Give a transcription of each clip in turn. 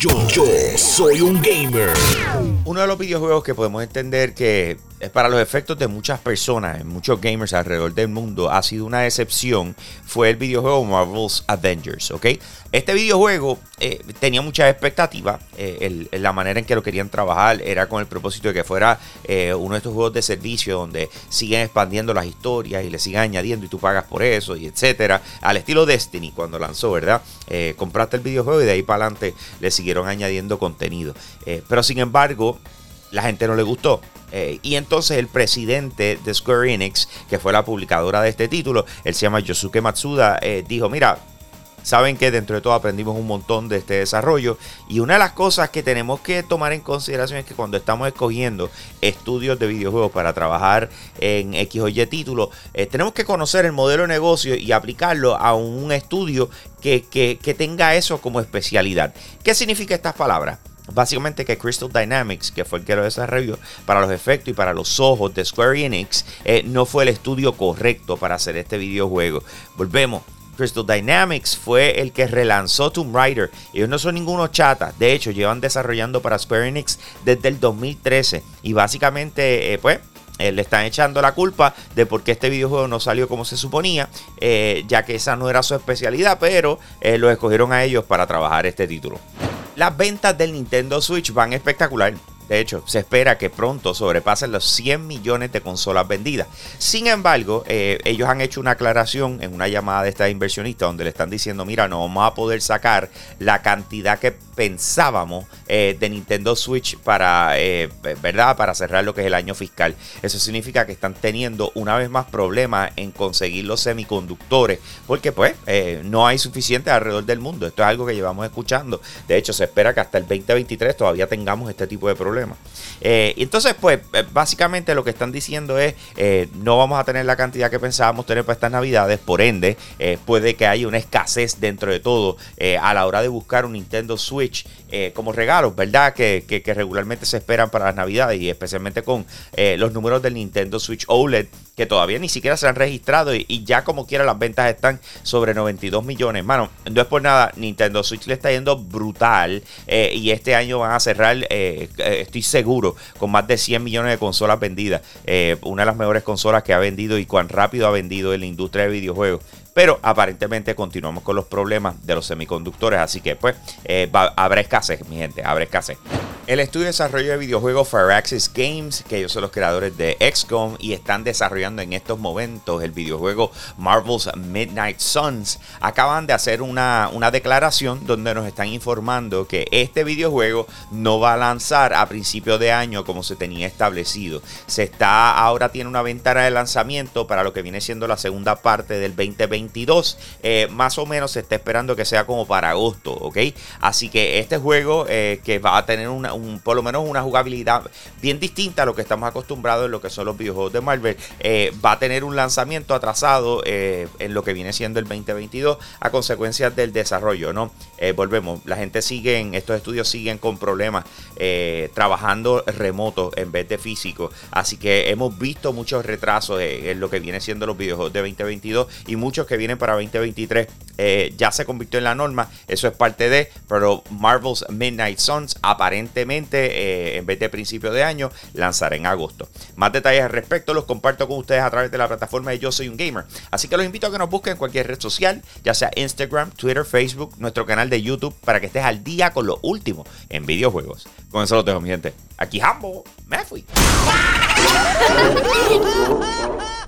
Yo, yo soy un gamer. Uno de los videojuegos que podemos entender que para los efectos de muchas personas, muchos gamers alrededor del mundo, ha sido una excepción, fue el videojuego Marvel's Avengers, ¿ok? Este videojuego eh, tenía muchas expectativas, eh, la manera en que lo querían trabajar era con el propósito de que fuera eh, uno de estos juegos de servicio donde siguen expandiendo las historias y le siguen añadiendo y tú pagas por eso y etcétera, al estilo Destiny cuando lanzó, ¿verdad? compraste el videojuego y de ahí para adelante le siguieron añadiendo contenido. pero sin embargo, la gente no le gustó. Eh, y entonces el presidente de Square Enix, que fue la publicadora de este título, él se llama Yosuke Matsuda, eh, dijo, mira, saben que dentro de todo aprendimos un montón de este desarrollo y una de las cosas que tenemos que tomar en consideración es que cuando estamos escogiendo estudios de videojuegos para trabajar en X o Y título, eh, tenemos que conocer el modelo de negocio y aplicarlo a un estudio que, que tenga eso como especialidad. ¿Qué significa estas palabras? Básicamente que Crystal Dynamics, que fue el que lo desarrolló para los efectos y para los ojos de Square Enix, eh, no fue el estudio correcto para hacer este videojuego. Volvemos. Crystal Dynamics fue el que relanzó Tomb Raider. Ellos no son ningunos chatas. De hecho, llevan desarrollando para Square Enix desde el 2013. Y básicamente, eh, pues, eh, le están echando la culpa de por qué este videojuego no salió como se suponía, ya que esa no era su especialidad, pero lo escogieron a ellos para trabajar este título. Las ventas del Nintendo Switch van espectacular. De hecho, se espera que pronto sobrepasen los 100 millones de consolas vendidas. Sin embargo, eh, ellos han hecho una aclaración en una llamada de esta inversionista donde le están diciendo, mira, no vamos a poder sacar la cantidad que pensábamos eh, de Nintendo Switch para, eh, ¿verdad? para cerrar lo que es el año fiscal. Eso significa que están teniendo una vez más problemas en conseguir los semiconductores porque pues no hay suficiente alrededor del mundo. Esto es algo que llevamos escuchando. De hecho, se espera que hasta el 2023 todavía tengamos este tipo de problemas eh, entonces, pues, eh, básicamente lo que están diciendo es, eh, no vamos a tener la cantidad que pensábamos tener para estas navidades, por ende, puede que haya una escasez dentro de todo a la hora de buscar un Nintendo Switch como regalos, ¿verdad? Que, regularmente se esperan para las navidades y especialmente con los números del Nintendo Switch OLED que todavía ni siquiera se han registrado y, ya como quiera las ventas están sobre 92 millones. Mano, no es por nada, Nintendo Switch le está yendo brutal y este año van a cerrar estoy seguro, con más de 100 millones de consolas vendidas. Eh, una de las mejores consolas que ha vendido y cuán rápido ha vendido en la industria de videojuegos. Pero aparentemente continuamos con los problemas de los semiconductores. Así que pues eh, habrá escasez, mi gente, habrá escasez. El estudio de desarrollo de videojuegos Firaxis Games, que ellos son los creadores de XCOM y están desarrollando en estos momentos el videojuego Marvel's Midnight Suns, acaban de hacer una, una declaración donde nos están informando que este videojuego no va a lanzar a principio de año como se tenía establecido. Se está, ahora tiene una ventana de lanzamiento para lo que viene siendo la segunda parte del 2022. Eh, más o menos se está esperando que sea como para agosto, ¿ok? Así que este juego eh, que va a tener una, por lo menos una jugabilidad bien distinta a lo que estamos acostumbrados en lo que son los videojuegos de Marvel. Eh, va a tener un lanzamiento atrasado eh, en lo que viene siendo el 2022 a consecuencia del desarrollo, ¿no? Eh, volvemos, la gente sigue, en, estos estudios siguen con problemas trabajando remoto en vez de físico. Así que hemos visto muchos retrasos en lo que viene siendo los videojuegos de 2022 y muchos que vienen para 2023 ya se convirtió en la norma. Eso es parte de, pero Marvel's Midnight Suns aparentemente eh, en vez de principio de año, lanzará en agosto. Más detalles al respecto los comparto con ustedes a través de la plataforma de Yo Soy un Gamer. Así que los invito a que nos busquen en cualquier red social, ya sea Instagram, Twitter, Facebook, nuestro canal de YouTube, para que estés al día con lo último en videojuegos. Con eso lo dejo, mi gente. Aquí Hambo, me fui.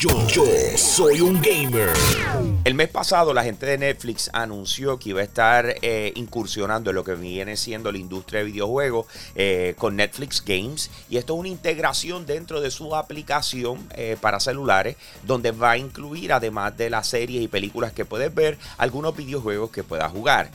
Yo, soy un gamer. El mes pasado la gente de Netflix anunció que iba a estar eh, incursionando en lo que viene siendo la industria de videojuegos eh, con Netflix Games. Y esto es una integración dentro de su aplicación eh, para celulares donde va a incluir, además de las series y películas que puedes ver, algunos videojuegos que puedas jugar.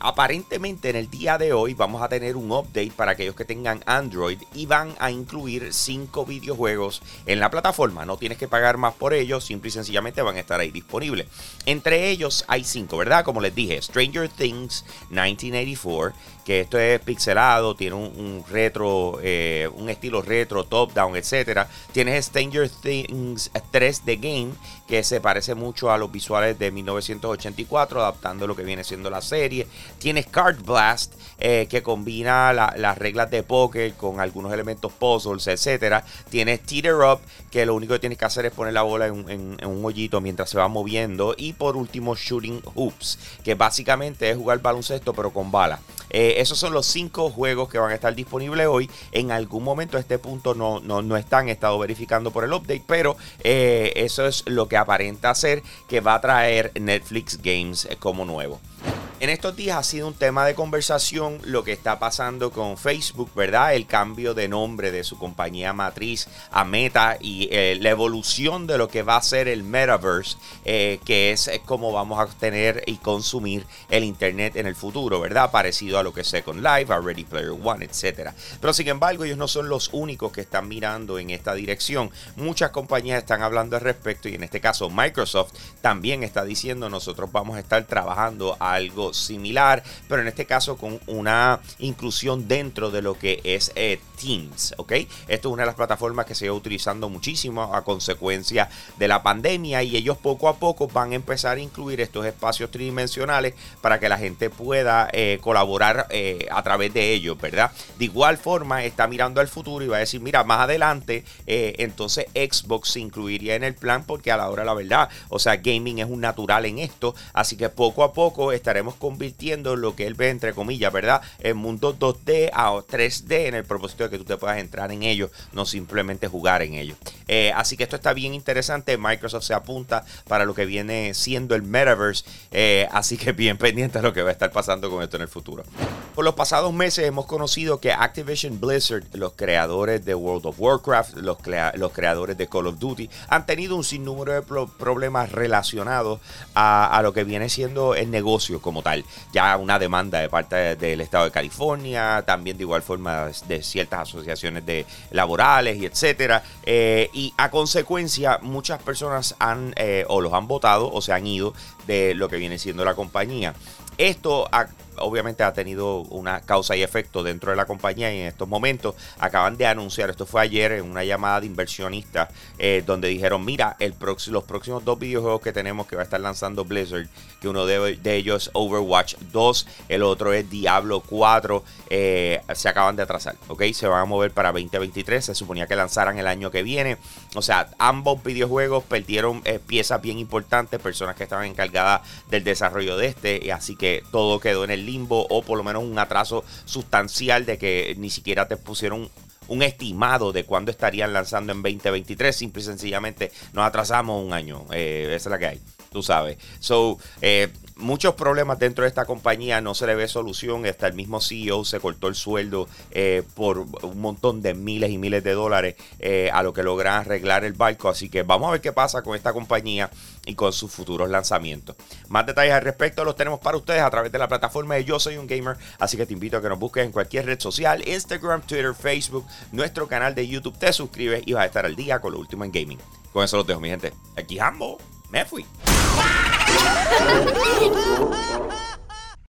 aparentemente en el día de hoy vamos a tener un update para aquellos que tengan Android y van a incluir cinco videojuegos en la plataforma. No tiene tienes que pagar más por ellos, simple y sencillamente van a estar ahí disponibles. Entre ellos hay cinco, ¿verdad? Como les dije, Stranger Things 1984, que esto es pixelado, tiene un, retro, eh, un estilo retro, top-down, etcétera. Tienes Stranger Things 3 The Game, que se parece mucho a los visuales de 1984, adaptando lo que viene siendo la serie. Tienes Card Blast, eh, que combina las reglas de póker con algunos elementos puzzles, etcétera. Tienes Teeter Up, que lo único que tienes que hacer es poner la bola en, un hoyito mientras se va moviendo. Y por último, Shooting Hoops, que básicamente es jugar baloncesto pero con bala. Eh, esos son los cinco juegos que van a estar disponibles hoy. En algún momento a este punto no, no, no están, estado verificando por el update, pero eh, eso es lo que aparenta ser que va a traer Netflix Games como nuevo. En estos días ha sido un tema de conversación lo que está pasando con Facebook, ¿verdad? El cambio de nombre de su compañía matriz a Meta y eh, la evolución de lo que va a ser el metaverse, eh, que es eh, cómo vamos a tener y consumir el Internet en el futuro, ¿verdad? Parecido a lo que es Second Life, a Ready Player One, etc. Pero sin embargo, ellos no son los únicos que están mirando en esta dirección. Muchas compañías están hablando al respecto y en este caso Microsoft también está diciendo nosotros vamos a estar trabajando algo similar, pero en este caso con una inclusión dentro de lo que es eh, Teams, ¿ok? Esto es una de las plataformas que se va utilizando muchísimo a consecuencia de la pandemia y ellos poco a poco van a empezar a incluir estos espacios tridimensionales para que la gente pueda eh, colaborar eh, a través de ellos, ¿verdad? De igual forma está mirando al futuro y va a decir, mira, más adelante entonces Xbox se incluiría en el plan porque a la hora la verdad, o sea, gaming es un natural en esto, así que poco a poco estaremos convirtiendo lo que él ve, entre comillas, ¿verdad? En mundo 2D a 3D en el propósito de que tú te puedas entrar en ellos, no simplemente jugar en ellos. Eh, así que esto está bien interesante. Microsoft se apunta para lo que viene siendo el metaverse. Eh, así que bien pendiente a lo que va a estar pasando con esto en el futuro. Por los pasados meses hemos conocido que Activision Blizzard, los creadores de World of Warcraft, los, creadores de Call of Duty, han tenido un sinnúmero de problemas relacionados a lo que viene siendo el negocio como tal. Ya una demanda de parte del Estado de California, también de igual forma de ciertas asociaciones de laborales y etcétera. Eh, y a consecuencia, muchas personas han eh, o los han votado o se han ido de lo que viene siendo la compañía. Esto ha obviamente ha tenido una causa y efecto dentro de la compañía y en estos momentos acaban de anunciar, esto fue ayer en una llamada de inversionistas eh, donde dijeron, mira, el los próximos dos videojuegos que tenemos que va a estar lanzando Blizzard, que uno de, ellos es Overwatch 2, el otro es Diablo 4, eh, se acaban de atrasar, ¿ok? Se van a mover para 2023, se suponía que lanzaran el año que viene, o sea, ambos videojuegos perdieron eh, piezas bien importantes, personas que estaban encargadas del desarrollo de este, así que todo quedó en el limbo o por lo menos un atraso sustancial de que ni siquiera te pusieron un estimado de cuándo estarían lanzando en 2023. Simple y sencillamente nos atrasamos un año. Eh, esa es la que hay, tú sabes. So, eh, muchos problemas dentro de esta compañía, no se le ve solución. Hasta el mismo CEO se cortó el sueldo eh, por un montón de miles y miles de dólares eh, a lo que logran arreglar el barco. Así que vamos a ver qué pasa con esta compañía y con sus futuros lanzamientos. Más detalles al respecto los tenemos para ustedes a través de la plataforma de Yo Soy un Gamer. Así que te invito a que nos busques en cualquier red social, Instagram, Twitter, Facebook, nuestro canal de YouTube. Te suscribes y vas a estar al día con lo último en gaming. Con eso los dejo, mi gente. Aquí Jambo. Me fui. Ha ha ha ha!